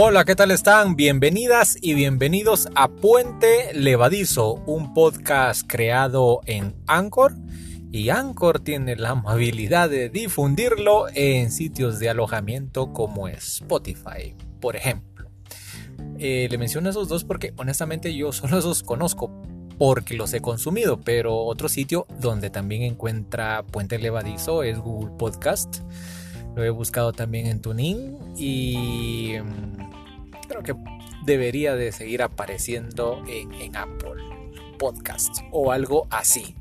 Hola, ¿qué tal están? Bienvenidas y bienvenidos a Puente Levadizo, un podcast creado en Anchor. Y Anchor tiene la amabilidad de difundirlo en sitios de alojamiento como Spotify, por ejemplo. Eh, le menciono esos dos porque honestamente yo solo esos conozco porque los he consumido, pero otro sitio donde también encuentra Puente Levadizo es Google Podcast. Lo he buscado también en TuneIn y mm, creo que debería de seguir apareciendo en, Apple Podcasts o algo así.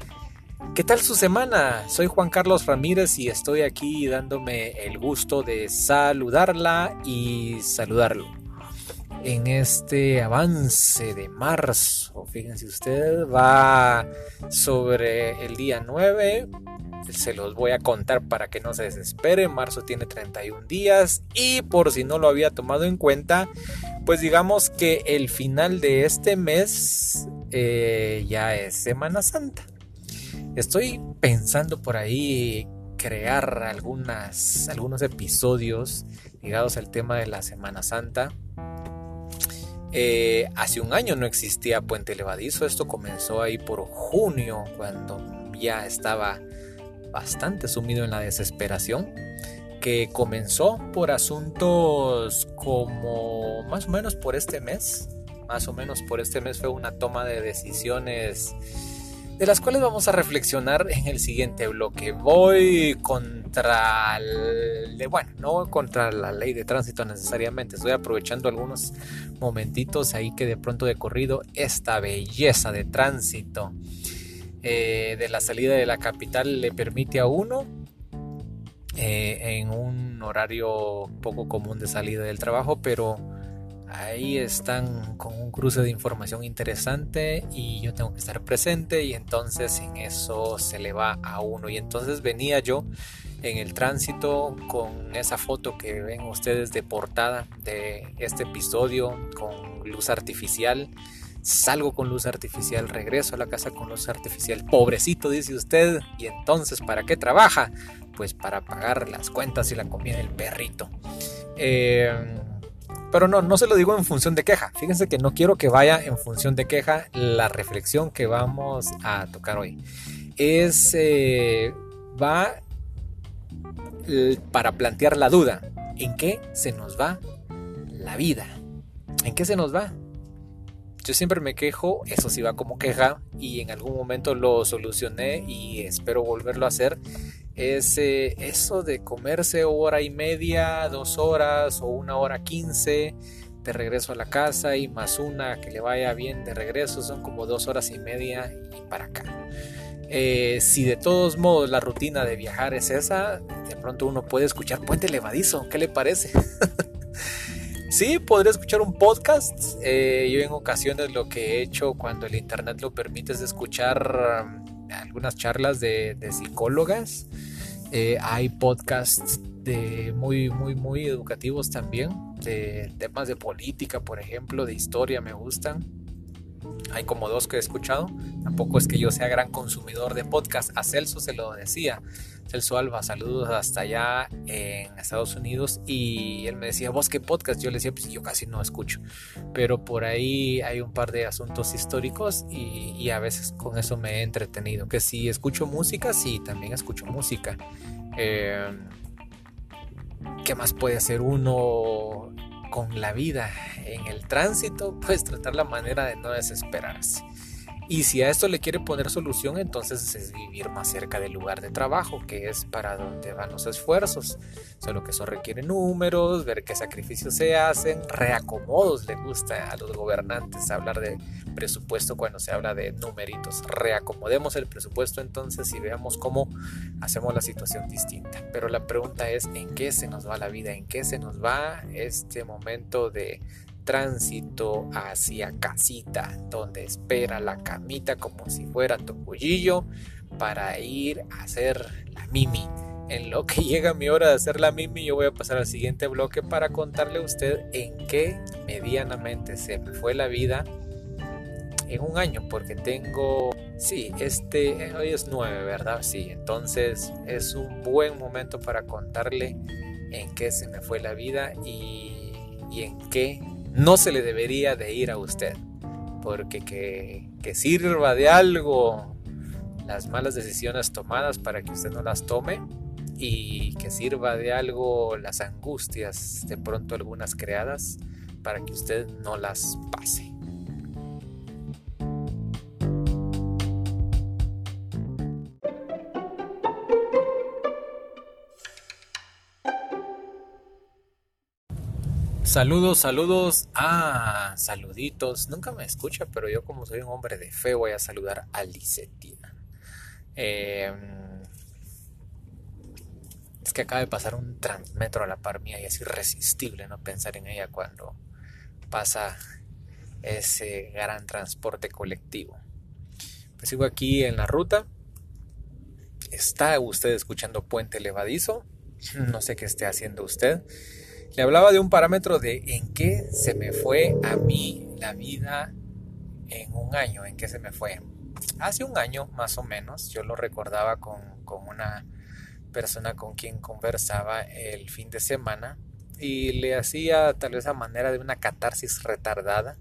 ¿Qué tal su semana? Soy Juan Carlos Ramírez y estoy aquí dándome el gusto de saludarla y saludarlo. En este avance de marzo, fíjense usted, va sobre el día 9, se los voy a contar para que no se desespere. Marzo tiene 31 días y por si no lo había tomado en cuenta, pues digamos que el final de este mes eh, ya es Semana Santa. Estoy pensando por ahí crear algunas, algunos episodios ligados al tema de la Semana Santa. Eh, hace un año no existía Puente Levadizo, esto comenzó ahí por junio, cuando ya estaba bastante sumido en la desesperación, que comenzó por asuntos como más o menos por este mes, más o menos por este mes fue una toma de decisiones de las cuales vamos a reflexionar en el siguiente bloque. Voy contra, bueno, no contra la ley de tránsito necesariamente, estoy aprovechando algunos momentitos ahí que de pronto de corrido esta belleza de tránsito eh, de la salida de la capital le permite a uno eh, en un horario poco común de salida del trabajo, pero ahí están con un cruce de información interesante y yo tengo que estar presente y entonces en eso se le va a uno y entonces venía yo en el tránsito con esa foto que ven ustedes de portada de este episodio con luz artificial salgo con luz artificial, regreso a la casa con luz artificial. Pobrecito, dice usted. Y entonces, ¿para qué trabaja? Pues para pagar las cuentas y la comida del perrito. Eh, pero no, no se lo digo en función de queja. Fíjense que no quiero que vaya en función de queja la reflexión que vamos a tocar hoy. Es, eh, va para plantear la duda. ¿En qué se nos va la vida? ¿En qué se nos va? Yo siempre me quejo, eso sí va como queja y en algún momento lo solucioné y espero volverlo a hacer. Es eh, eso de comerse hora y media, dos horas o una hora quince de regreso a la casa y más una que le vaya bien de regreso son como dos horas y media y para acá. Eh, si de todos modos la rutina de viajar es esa, de pronto uno puede escuchar Puente Levadizo, ¿qué le parece? Sí, podría escuchar un podcast. Eh, yo en ocasiones lo que he hecho cuando el internet lo permite es escuchar um, algunas charlas de, psicólogas. Eh, hay podcasts de muy, muy, muy educativos también, de temas de política, por ejemplo, de historia, me gustan. Hay como dos que he escuchado. Tampoco es que yo sea gran consumidor de podcast. A Celso se lo decía. Celso Alba, saludos hasta allá en Estados Unidos. Y él me decía, ¿vos qué podcast? Yo le decía, pues yo casi no escucho. Pero por ahí hay un par de asuntos históricos y, a veces con eso me he entretenido. Que si escucho música, sí, también escucho música. Eh, ¿Qué más puede hacer uno con la vida en el tránsito? Pues tratar la manera de no desesperarse. Y si a esto le quiere poner solución, entonces es vivir más cerca del lugar de trabajo, que es para donde van los esfuerzos. Solo que eso requiere números, ver qué sacrificios se hacen, reacomodos. Le gusta a los gobernantes hablar de presupuesto cuando se habla de numeritos. Reacomodemos el presupuesto entonces y veamos cómo hacemos la situación distinta. Pero la pregunta es, ¿en qué se nos va la vida? ¿En qué se nos va este momento de tránsito hacia casita, donde espera la camita como si fuera tu cuchillo para ir a hacer la mimi. En lo que llega mi hora de hacer la mimi, yo voy a pasar al siguiente bloque para contarle a usted en qué medianamente se me fue la vida en un año, porque tengo, sí, este, hoy es 9, ¿verdad? Sí, entonces es un buen momento para contarle en qué se me fue la vida y y en qué no se le debería de ir a usted. Porque que, sirva de algo las malas decisiones tomadas para que usted no las tome y que sirva de algo las angustias de pronto algunas creadas para que usted no las pase. Saludos, saludos. Ah, saluditos. Nunca me escucha, pero yo como soy un hombre de fe voy a saludar a Licetina. Em, es que acaba de pasar un transmetro a la par mía y es irresistible no pensar en ella cuando pasa ese gran transporte colectivo. Pues sigo aquí en la ruta. ¿Está usted escuchando Puente Levadizo? No sé qué esté haciendo usted. Le hablaba de un parámetro de en qué se me fue a mí la vida en un año, en qué se me fue. Hace un año más o menos, yo lo recordaba con, una persona con quien conversaba el fin de semana y le hacía tal vez a manera de una catarsis retardada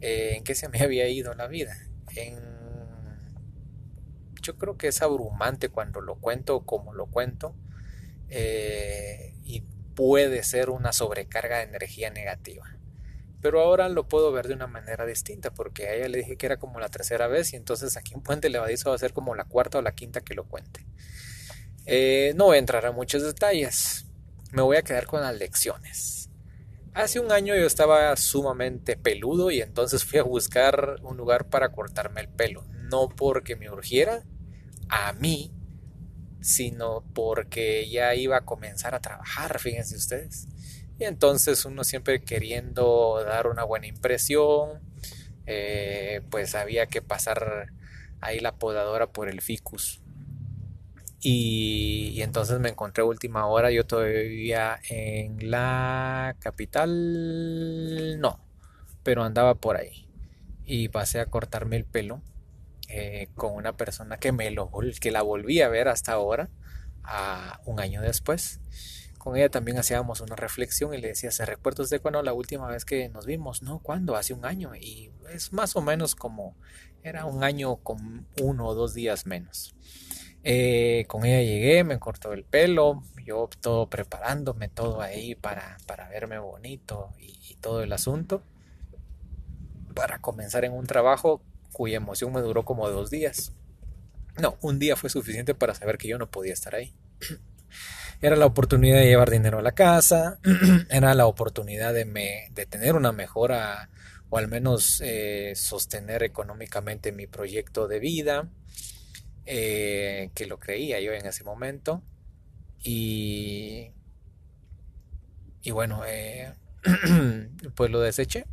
eh, en qué se me había ido la vida. En, yo creo que es abrumante cuando lo cuento como lo cuento. Eh, y puede ser una sobrecarga de energía negativa. Pero ahora lo puedo ver de una manera distinta, porque a ella le dije que era como la tercera vez y entonces aquí en Puente Levadizo va a ser como la cuarta o la quinta que lo cuente. Eh, no voy a entrar a muchos detalles, me voy a quedar con las lecciones. Hace un año yo estaba sumamente peludo y entonces fui a buscar un lugar para cortarme el pelo. No porque me urgiera, a mí sino porque ya iba a comenzar a trabajar, fíjense ustedes. Y entonces uno siempre queriendo dar una buena impresión, eh, pues había que pasar ahí la podadora por el ficus. Y, y, entonces me encontré última hora, yo todavía en la capital, no, pero andaba por ahí. Y pasé a cortarme el pelo eh, con una persona que me lo que la volví a ver hasta ahora, a un año después. Con ella también hacíamos una reflexión y le decía, ¿se recuerda usted cuando la última vez que nos vimos? No, ¿cuándo? Hace un año. Y es más o menos como, era un año con uno o dos días menos. Eh, con ella llegué, me cortó el pelo, yo todo preparándome, todo ahí para, para verme bonito y todo el asunto, para comenzar en un trabajo cuya emoción me duró como dos días. No, un día fue suficiente para saber que yo no podía estar ahí. Era la oportunidad de llevar dinero a la casa, era la oportunidad de, me, de tener una mejora o al menos eh, sostener económicamente mi proyecto de vida, eh, que lo creía yo en ese momento. Y, y bueno, eh, pues lo deseché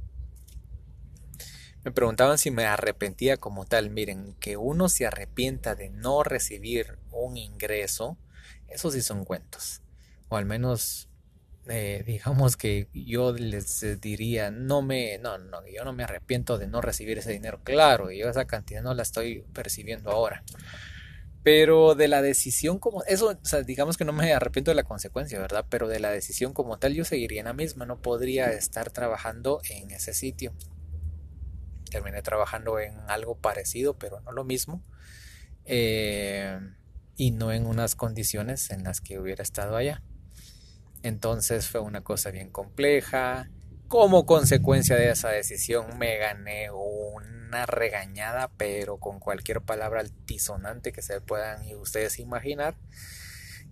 me preguntaban si me arrepentía como tal. Miren, que uno se arrepienta de no recibir un ingreso, eso sí son cuentos. O al menos, eh, digamos que yo les diría, no me, no, no, yo no me arrepiento de no recibir ese dinero. Claro, yo esa cantidad no la estoy percibiendo ahora. Pero de la decisión como, eso, o sea, digamos que no me arrepiento de la consecuencia, ¿verdad? Pero de la decisión como tal yo seguiría en la misma, no podría estar trabajando en ese sitio terminé trabajando en algo parecido, pero no lo mismo. Eh, y no en unas condiciones en las que hubiera estado allá. Entonces fue una cosa bien compleja. Como consecuencia de esa decisión me gané una regañada, pero con cualquier palabra altisonante que se puedan ustedes imaginar.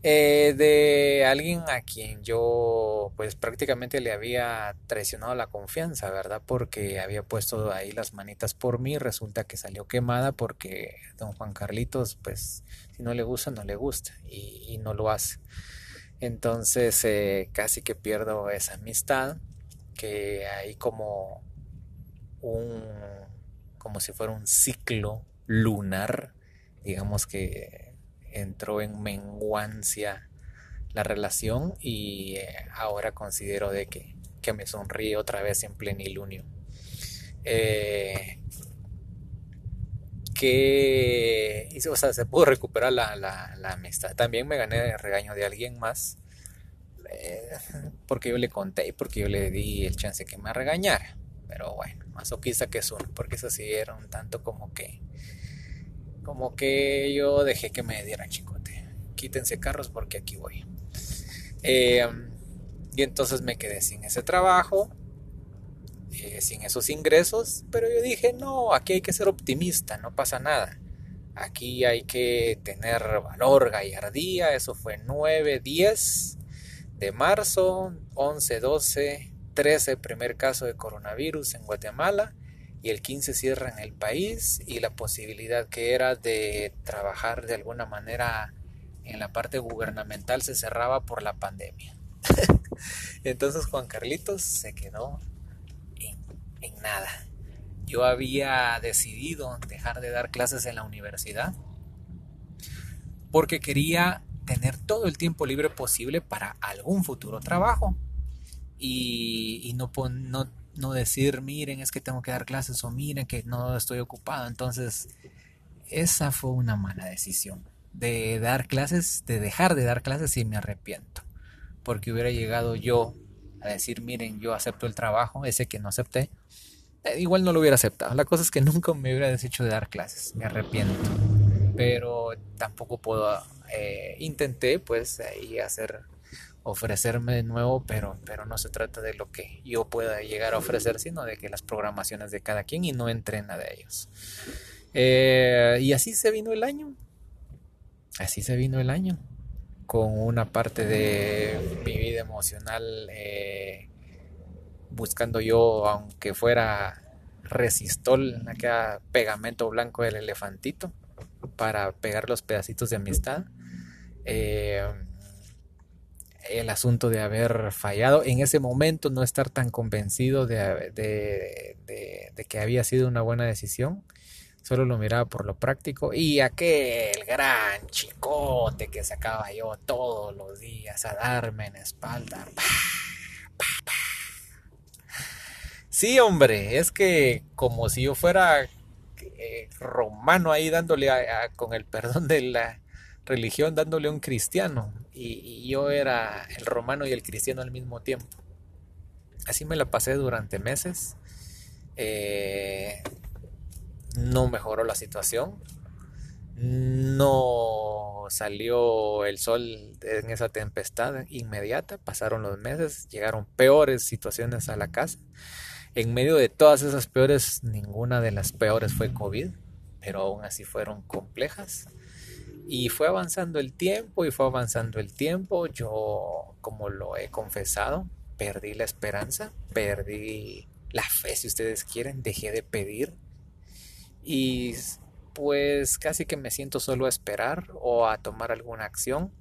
Eh, de alguien a quien yo pues prácticamente le había traicionado la confianza, ¿verdad? Porque había puesto ahí las manitas por mí, resulta que salió quemada porque don Juan Carlitos pues si no le gusta no le gusta y, no lo hace. Entonces eh, casi que pierdo esa amistad que hay como un como si fuera un ciclo lunar, digamos que entró en menguancia la relación y eh, ahora considero de que, me sonríe otra vez en plenilunio. Eh, que o sea, se pudo recuperar la, amistad. También me gané el regaño de alguien más. eh, porque yo le conté y porque yo le di el chance que me regañara. Pero bueno, masoquista que es porque eso sí era un tanto como que, como que yo dejé que me dieran chicote. Quítense carros porque aquí voy. Eh, y entonces me quedé sin ese trabajo, eh, sin esos ingresos, pero yo dije, no, aquí hay que ser optimista, no pasa nada. Aquí hay que tener valor, gallardía, eso fue 9, 10 de marzo, 11, 12, 13 primer caso de coronavirus en Guatemala y el 15 cierra en el país y la posibilidad que era de trabajar de alguna manera en la parte gubernamental se cerraba por la pandemia. Entonces Juan Carlitos se quedó en, nada. Yo había decidido dejar de dar clases en la universidad porque quería tener todo el tiempo libre posible para algún futuro trabajo y, no, no, no decir, miren, es que tengo que dar clases o miren que no estoy ocupado. Entonces, esa fue una mala decisión de dar clases, de dejar de dar clases y me arrepiento. Porque hubiera llegado yo a decir, miren, yo acepto el trabajo, ese que no acepté, eh, igual no lo hubiera aceptado. La cosa es que nunca me hubiera deshecho de dar clases, me arrepiento. Pero tampoco puedo, eh, intenté pues ahí hacer, ofrecerme de nuevo, pero, pero no se trata de lo que yo pueda llegar a ofrecer, sino de que las programaciones de cada quien y no entrena de ellos. Eh, y así se vino el año. Así se vino el año con una parte de mi vida emocional eh, buscando yo, aunque fuera resistol, aquel pegamento blanco del elefantito, para pegar los pedacitos de amistad. Eh, el asunto de haber fallado, en ese momento no estar tan convencido de, de que había sido una buena decisión Solo lo miraba por lo práctico. Y aquel gran chicote que sacaba yo todos los días a darme en espalda. Sí, hombre, es que como si yo fuera eh, romano ahí dándole con el perdón de la religión, dándole a un cristiano. Y, yo era el romano y el cristiano al mismo tiempo. Así me la pasé durante meses. Eh, no mejoró la situación. No salió el sol en esa tempestad inmediata, pasaron los meses, llegaron peores situaciones a la casa. En medio de todas esas peores, ninguna de las peores fue COVID, pero aún así fueron complejas. Y fue avanzando el tiempo y fue avanzando el tiempo. Yo, como lo he confesado, perdí la esperanza, perdí la fe, si ustedes quieren, dejé de pedir, y pues casi que me siento solo a esperar o a tomar alguna acción.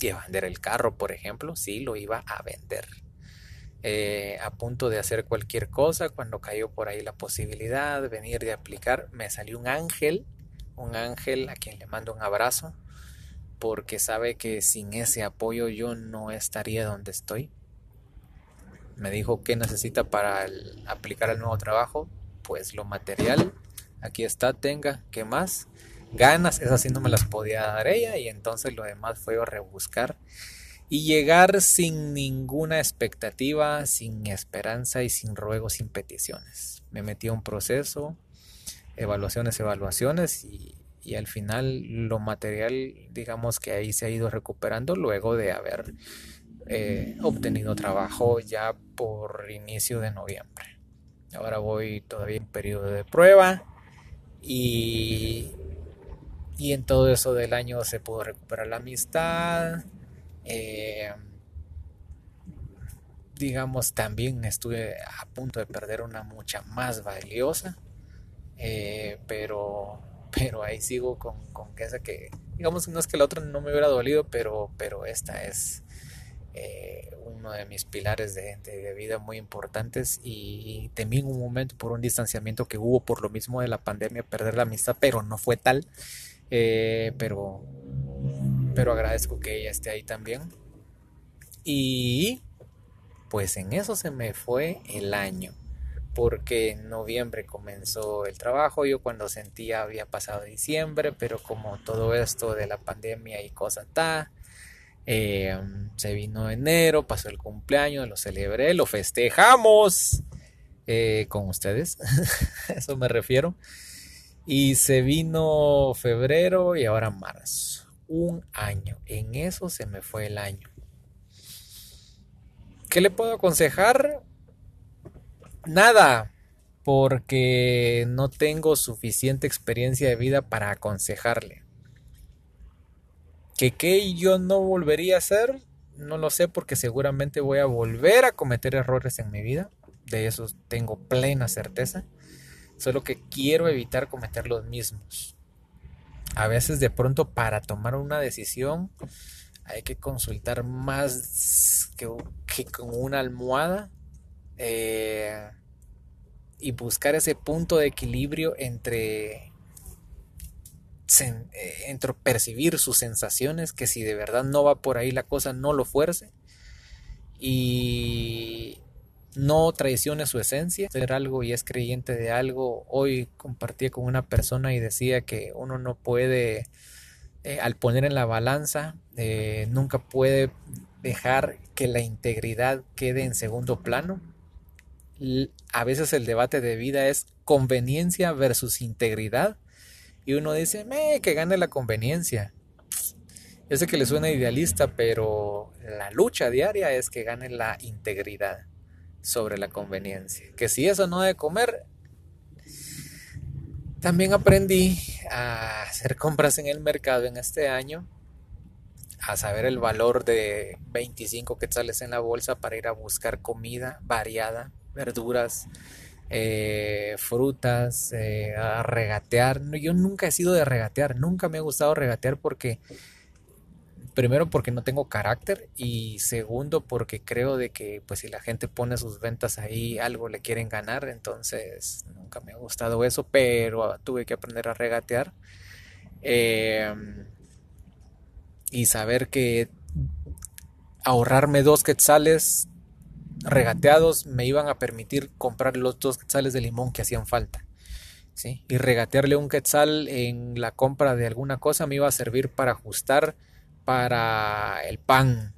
Y vender el carro, por ejemplo, sí, lo iba a vender. Eh, a punto de hacer cualquier cosa, cuando cayó por ahí la posibilidad de venir de aplicar, me salió un ángel, un ángel a quien le mando un abrazo, porque sabe que sin ese apoyo yo no estaría donde estoy. Me dijo que necesita para aplicar el nuevo trabajo, pues lo material aquí está, tenga, ¿qué más? Ganas, esas sí no me las podía dar ella y entonces lo demás fue rebuscar y llegar sin ninguna expectativa, sin esperanza y sin ruegos, sin peticiones. Me metí a un proceso, evaluaciones, evaluaciones y, al final lo material, digamos que ahí se ha ido recuperando luego de haber eh, obtenido trabajo ya por inicio de noviembre. Ahora voy todavía en periodo de prueba y, y en todo eso del año se pudo recuperar la amistad. Eh, digamos, también estuve a punto de perder una mucha más valiosa. Eh, pero, pero ahí sigo con, con esa que, digamos, no es que la otra no me hubiera dolido, pero, pero esta es eh, uno de mis pilares de, de, vida muy importantes y temí en un momento por un distanciamiento que hubo por lo mismo de la pandemia perder la amistad, pero no fue tal. Eh, pero, pero agradezco que ella esté ahí también. Y pues en eso se me fue el año, porque en noviembre comenzó el trabajo, yo cuando sentía había pasado diciembre, pero como todo esto de la pandemia y cosas ta, Eh, se vino enero, pasó el cumpleaños, lo celebré, lo festejamos eh, con ustedes, eso me refiero. Y se vino febrero y ahora marzo. Un año. En eso se me fue el año. ¿Qué le puedo aconsejar? Nada, porque no tengo suficiente experiencia de vida para aconsejarle. ¿Que qué yo no volvería a hacer? No lo sé porque seguramente voy a volver a cometer errores en mi vida. De eso tengo plena certeza. Solo que quiero evitar cometer los mismos. A veces de pronto para tomar una decisión hay que consultar más que, con una almohada. Eh, y buscar ese punto de equilibrio entre, eh, entre percibir sus sensaciones, que si de verdad no va por ahí la cosa, no lo fuerce y no traicione su esencia, hacer algo y es creyente de algo. Hoy compartí con una persona y decía que uno no puede, eh, al poner en la balanza, eh, nunca puede dejar que la integridad quede en segundo plano a veces el debate de vida es conveniencia versus integridad. Y uno dice, me, que gane la conveniencia. Yo sé que le suena idealista, pero la lucha diaria es que gane la integridad sobre la conveniencia. Que si eso no de comer, también aprendí a hacer compras en el mercado en este año, a saber el valor de 25 quetzales en la bolsa para ir a buscar comida variada, verduras, eh, frutas, eh, regatear. Yo nunca he sido de regatear, nunca me ha gustado regatear porque, primero porque no tengo carácter y segundo porque creo de que pues si la gente pone sus ventas ahí algo le quieren ganar, entonces nunca me ha gustado eso, pero tuve que aprender a regatear. Em, y saber que ahorrarme dos quetzales regateados me iban a permitir comprar los dos quetzales de limón que hacían falta. ¿sí? Y regatearle un quetzal en la compra de alguna cosa me iba a servir para ajustar para el pan.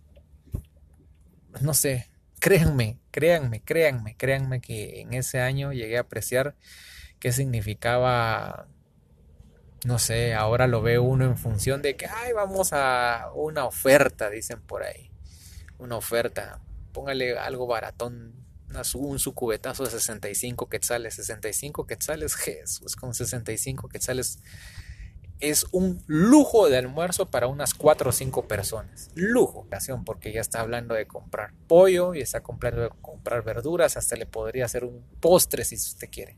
No sé, créanme, créanme, créanme, créanme que en ese año llegué a apreciar qué significaba, no sé, ahora lo ve uno en función de que, ay, vamos a una oferta, dicen por ahí, una oferta póngale algo baratón, un su cubetazo de 65 quetzales, 65 quetzales, Jesús, con 65 quetzales es un lujo de almuerzo para unas 4 o 5 personas. Lujo, porque ya está hablando de comprar pollo y está hablando de comprar verduras, hasta le podría hacer un postre si usted quiere,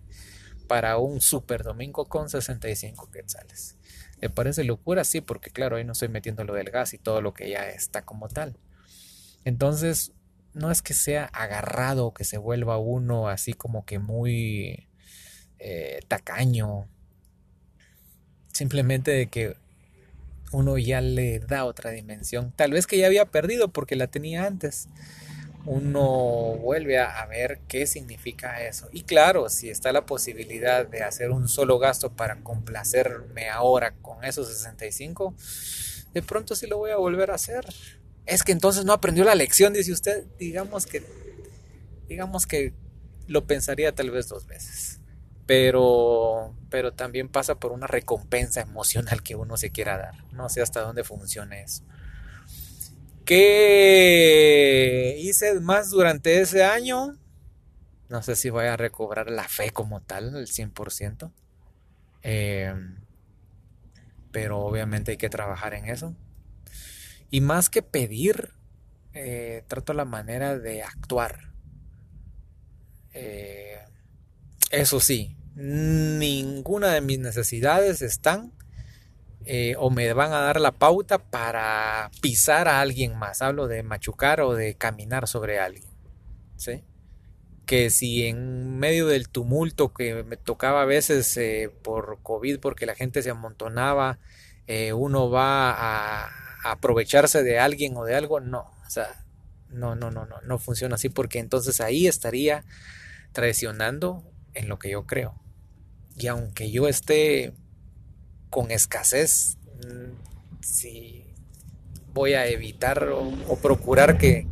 para un super domingo con 65 quetzales. ¿Le parece locura? Sí, porque claro, ahí no estoy metiendo lo del gas y todo lo que ya está como tal. Entonces, no es que sea agarrado, que se vuelva uno así como que muy eh, tacaño. Simplemente de que uno ya le da otra dimensión. Tal vez que ya había perdido porque la tenía antes. Uno vuelve a, ver qué significa eso. Y claro, si está la posibilidad de hacer un solo gasto para complacerme ahora con esos 65, de pronto sí lo voy a volver a hacer es que entonces no aprendió la lección, dice usted. Digamos que, digamos que lo pensaría tal vez dos veces. Pero, pero también pasa por una recompensa emocional que uno se quiera dar. No sé hasta dónde funciona eso. ¿Qué hice más durante ese año? No sé si voy a recobrar la fe como tal, el 100%. Eh, pero obviamente hay que trabajar en eso. Y más que pedir, eh, trato la manera de actuar. Eh, eso sí, ninguna de mis necesidades están eh, o me van a dar la pauta para pisar a alguien más. Hablo de machucar o de caminar sobre alguien. ¿sí? Que si en medio del tumulto que me tocaba a veces por COVID, porque la gente se amontonaba, uno va a, aprovecharse de alguien o de algo, no, o sea, no, no, no, no, no funciona así porque entonces ahí estaría traicionando en lo que yo creo. Y aunque yo esté con escasez, mm, si voy a evitar o, procurar que,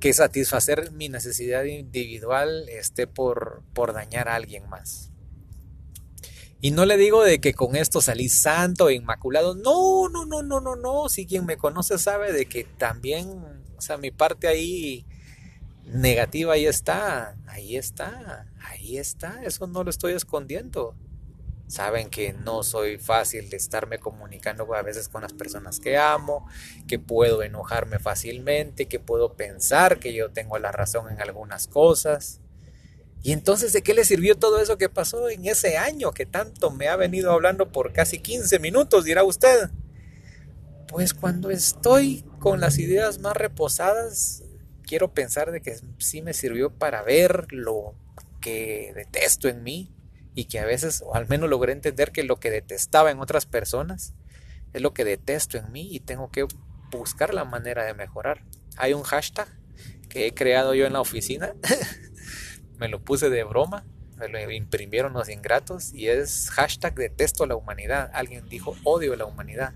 que, satisfacer mi necesidad individual esté por, por dañar a alguien más. Y no le digo de que con esto salí santo e inmaculado. No, no, no, no, no, no. Si quien me conoce sabe de que también, o sea, mi parte ahí negativa ahí está, ahí está, ahí está. Eso no lo estoy escondiendo. Saben que no soy fácil de estarme comunicando a veces con las personas que amo, que puedo enojarme fácilmente, que puedo pensar que yo tengo la razón en algunas cosas. Y entonces, ¿de qué le sirvió todo eso que pasó en ese año que tanto me ha venido hablando por casi 15 minutos, dirá usted? Pues cuando estoy con las ideas más reposadas, quiero pensar de que sí me sirvió para ver lo que detesto en mí y que a veces, o al menos logré entender que lo que detestaba en otras personas es lo que detesto en mí y tengo que buscar la manera de mejorar. Hay un hashtag que he creado yo en la oficina me lo puse de broma, me lo imprimieron los ingratos y es hashtag detesto a la humanidad. Alguien dijo odio a la humanidad.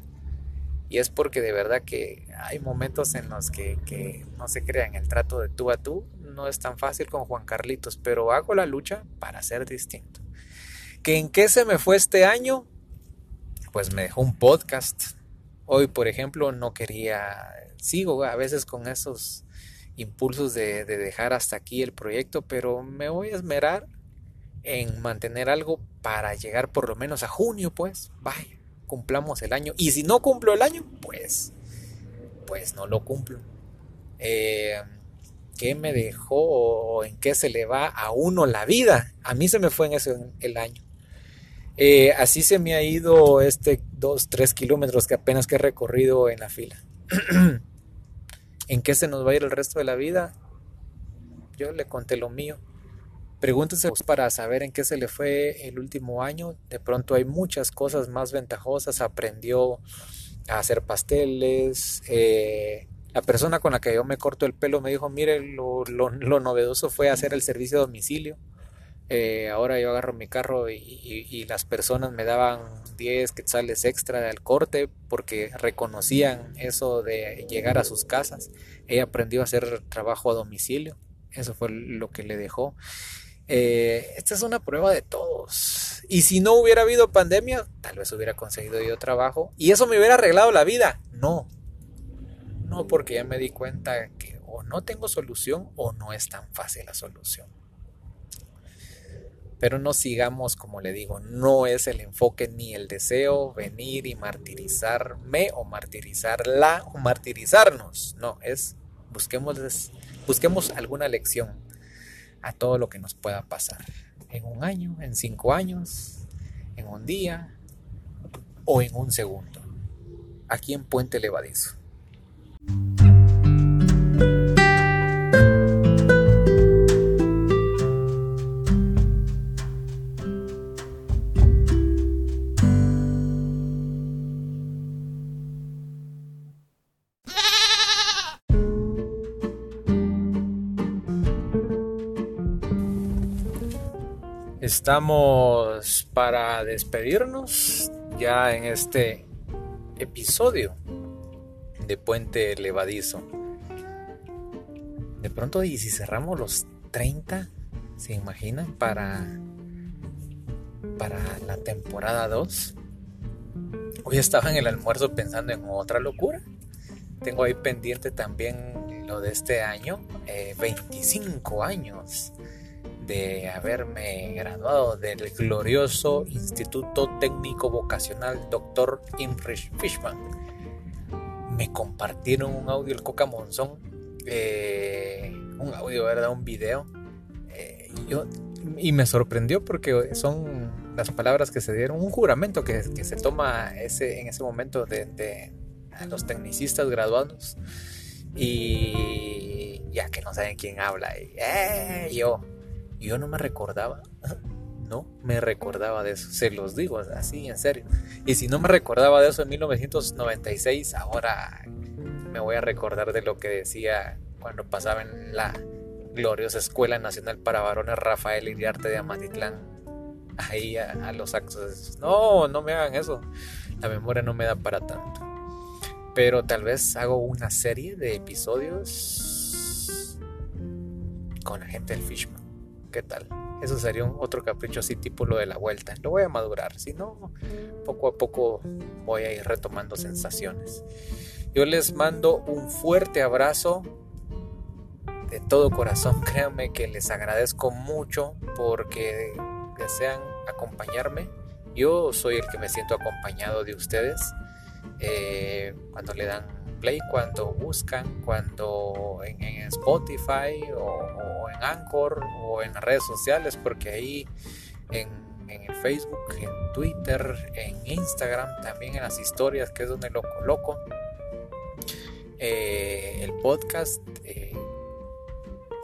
Y es porque de verdad que hay momentos en los que, no se crean el trato de tú a tú. No es tan fácil con Juan Carlitos, pero hago la lucha para ser distinto. ¿Que en qué se me fue este año? Pues me dejó un podcast. Hoy, por ejemplo, no quería, sigo a veces con esos impulsos de, dejar hasta aquí el proyecto, pero me voy a esmerar en mantener algo para llegar por lo menos a junio, pues, vaya, cumplamos el año. Y si no cumplo el año, pues, pues no lo cumplo. Eh, ¿Qué me dejó o en qué se le va a uno la vida? A mí se me fue en ese el año. Eh, así se me ha ido este 2, 3 kilómetros que apenas que he recorrido en la fila. ¿En qué se nos va a ir el resto de la vida? Yo le conté lo mío. Pregúntese para saber en qué se le fue el último año. De pronto hay muchas cosas más ventajosas. Aprendió a hacer pasteles. Eh, la persona con la que yo me corto el pelo me dijo, mire, lo, lo novedoso fue hacer el servicio a domicilio. Eh, ahora yo agarro mi carro y, las personas me daban 10 quetzales extra del corte porque reconocían eso de llegar a sus casas. Ella aprendió a hacer trabajo a domicilio. Eso fue lo que le dejó. Eh, esta es una prueba de todos. Y si no hubiera habido pandemia, tal vez hubiera conseguido yo trabajo. Y eso me hubiera arreglado la vida. No. No, porque ya me di cuenta que o no tengo solución o no es tan fácil la solución. Pero no sigamos, como le digo, no es el enfoque ni el deseo venir y martirizarme o martirizarla o martirizarnos. No, es busquemos, busquemos alguna lección a todo lo que nos pueda pasar. En un año, en cinco años, en un día o en un segundo. Aquí en Puente Levadizo. Estamos para despedirnos ya en este episodio de Puente Levadizo. De pronto, y si cerramos los 30, ¿se imaginan? Para, para la temporada 2. Hoy estaba en el almuerzo pensando en otra locura. Tengo ahí pendiente también lo de este año, 25 eh, años de haberme graduado del glorioso Instituto Técnico Vocacional Dr. Imrich Fishman. Me compartieron un audio el Coca Monzón, eh, un audio, ¿verdad? Un video. Eh, yo, y me sorprendió porque son las palabras que se dieron, un juramento que, se toma ese, en ese momento de, los tecnicistas graduados y ya que no saben quién habla eh, yo yo no me recordaba, no me recordaba de eso, se los digo así, en serio. Y si no me recordaba de eso en 1996, ahora me voy a recordar de lo que decía cuando pasaba en la gloriosa Escuela Nacional para Varones Rafael Iriarte de Amatitlán, ahí a, los actos. No, no me hagan eso, la memoria no me da para tanto. Pero tal vez hago una serie de episodios con la gente del Fishman. ¿Qué tal? Eso sería un otro capricho así tipo lo de la vuelta. Lo voy a madurar, si no, poco a poco voy a ir retomando sensaciones. Yo les mando un fuerte abrazo de todo corazón. Créanme que les agradezco mucho porque desean acompañarme. Yo soy el que me siento acompañado de ustedes. Eh, cuando le dan play, cuando buscan, cuando en, Spotify o, en Anchor o en las redes sociales, porque ahí en, Facebook, en Twitter, en Instagram, también en las historias, que es donde lo coloco. Eh, el podcast, eh,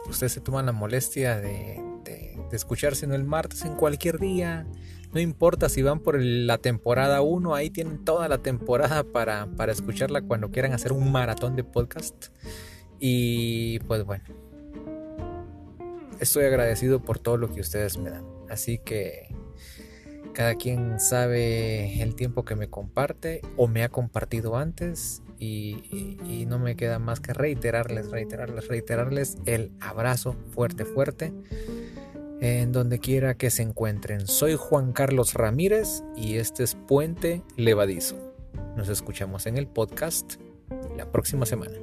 ustedes se toman la molestia de, de, de escucharse en el martes, en cualquier día, no importa si van por la temporada 1, ahí tienen toda la temporada para, para escucharla cuando quieran hacer un maratón de podcast. Y pues bueno, estoy agradecido por todo lo que ustedes me dan. Así que cada quien sabe el tiempo que me comparte o me ha compartido antes y, y, no me queda más que reiterarles, reiterarles, reiterarles el abrazo fuerte, fuerte en donde quiera que se encuentren. Soy Juan Carlos Ramírez y este es Puente Levadizo. Nos escuchamos en el podcast la próxima semana.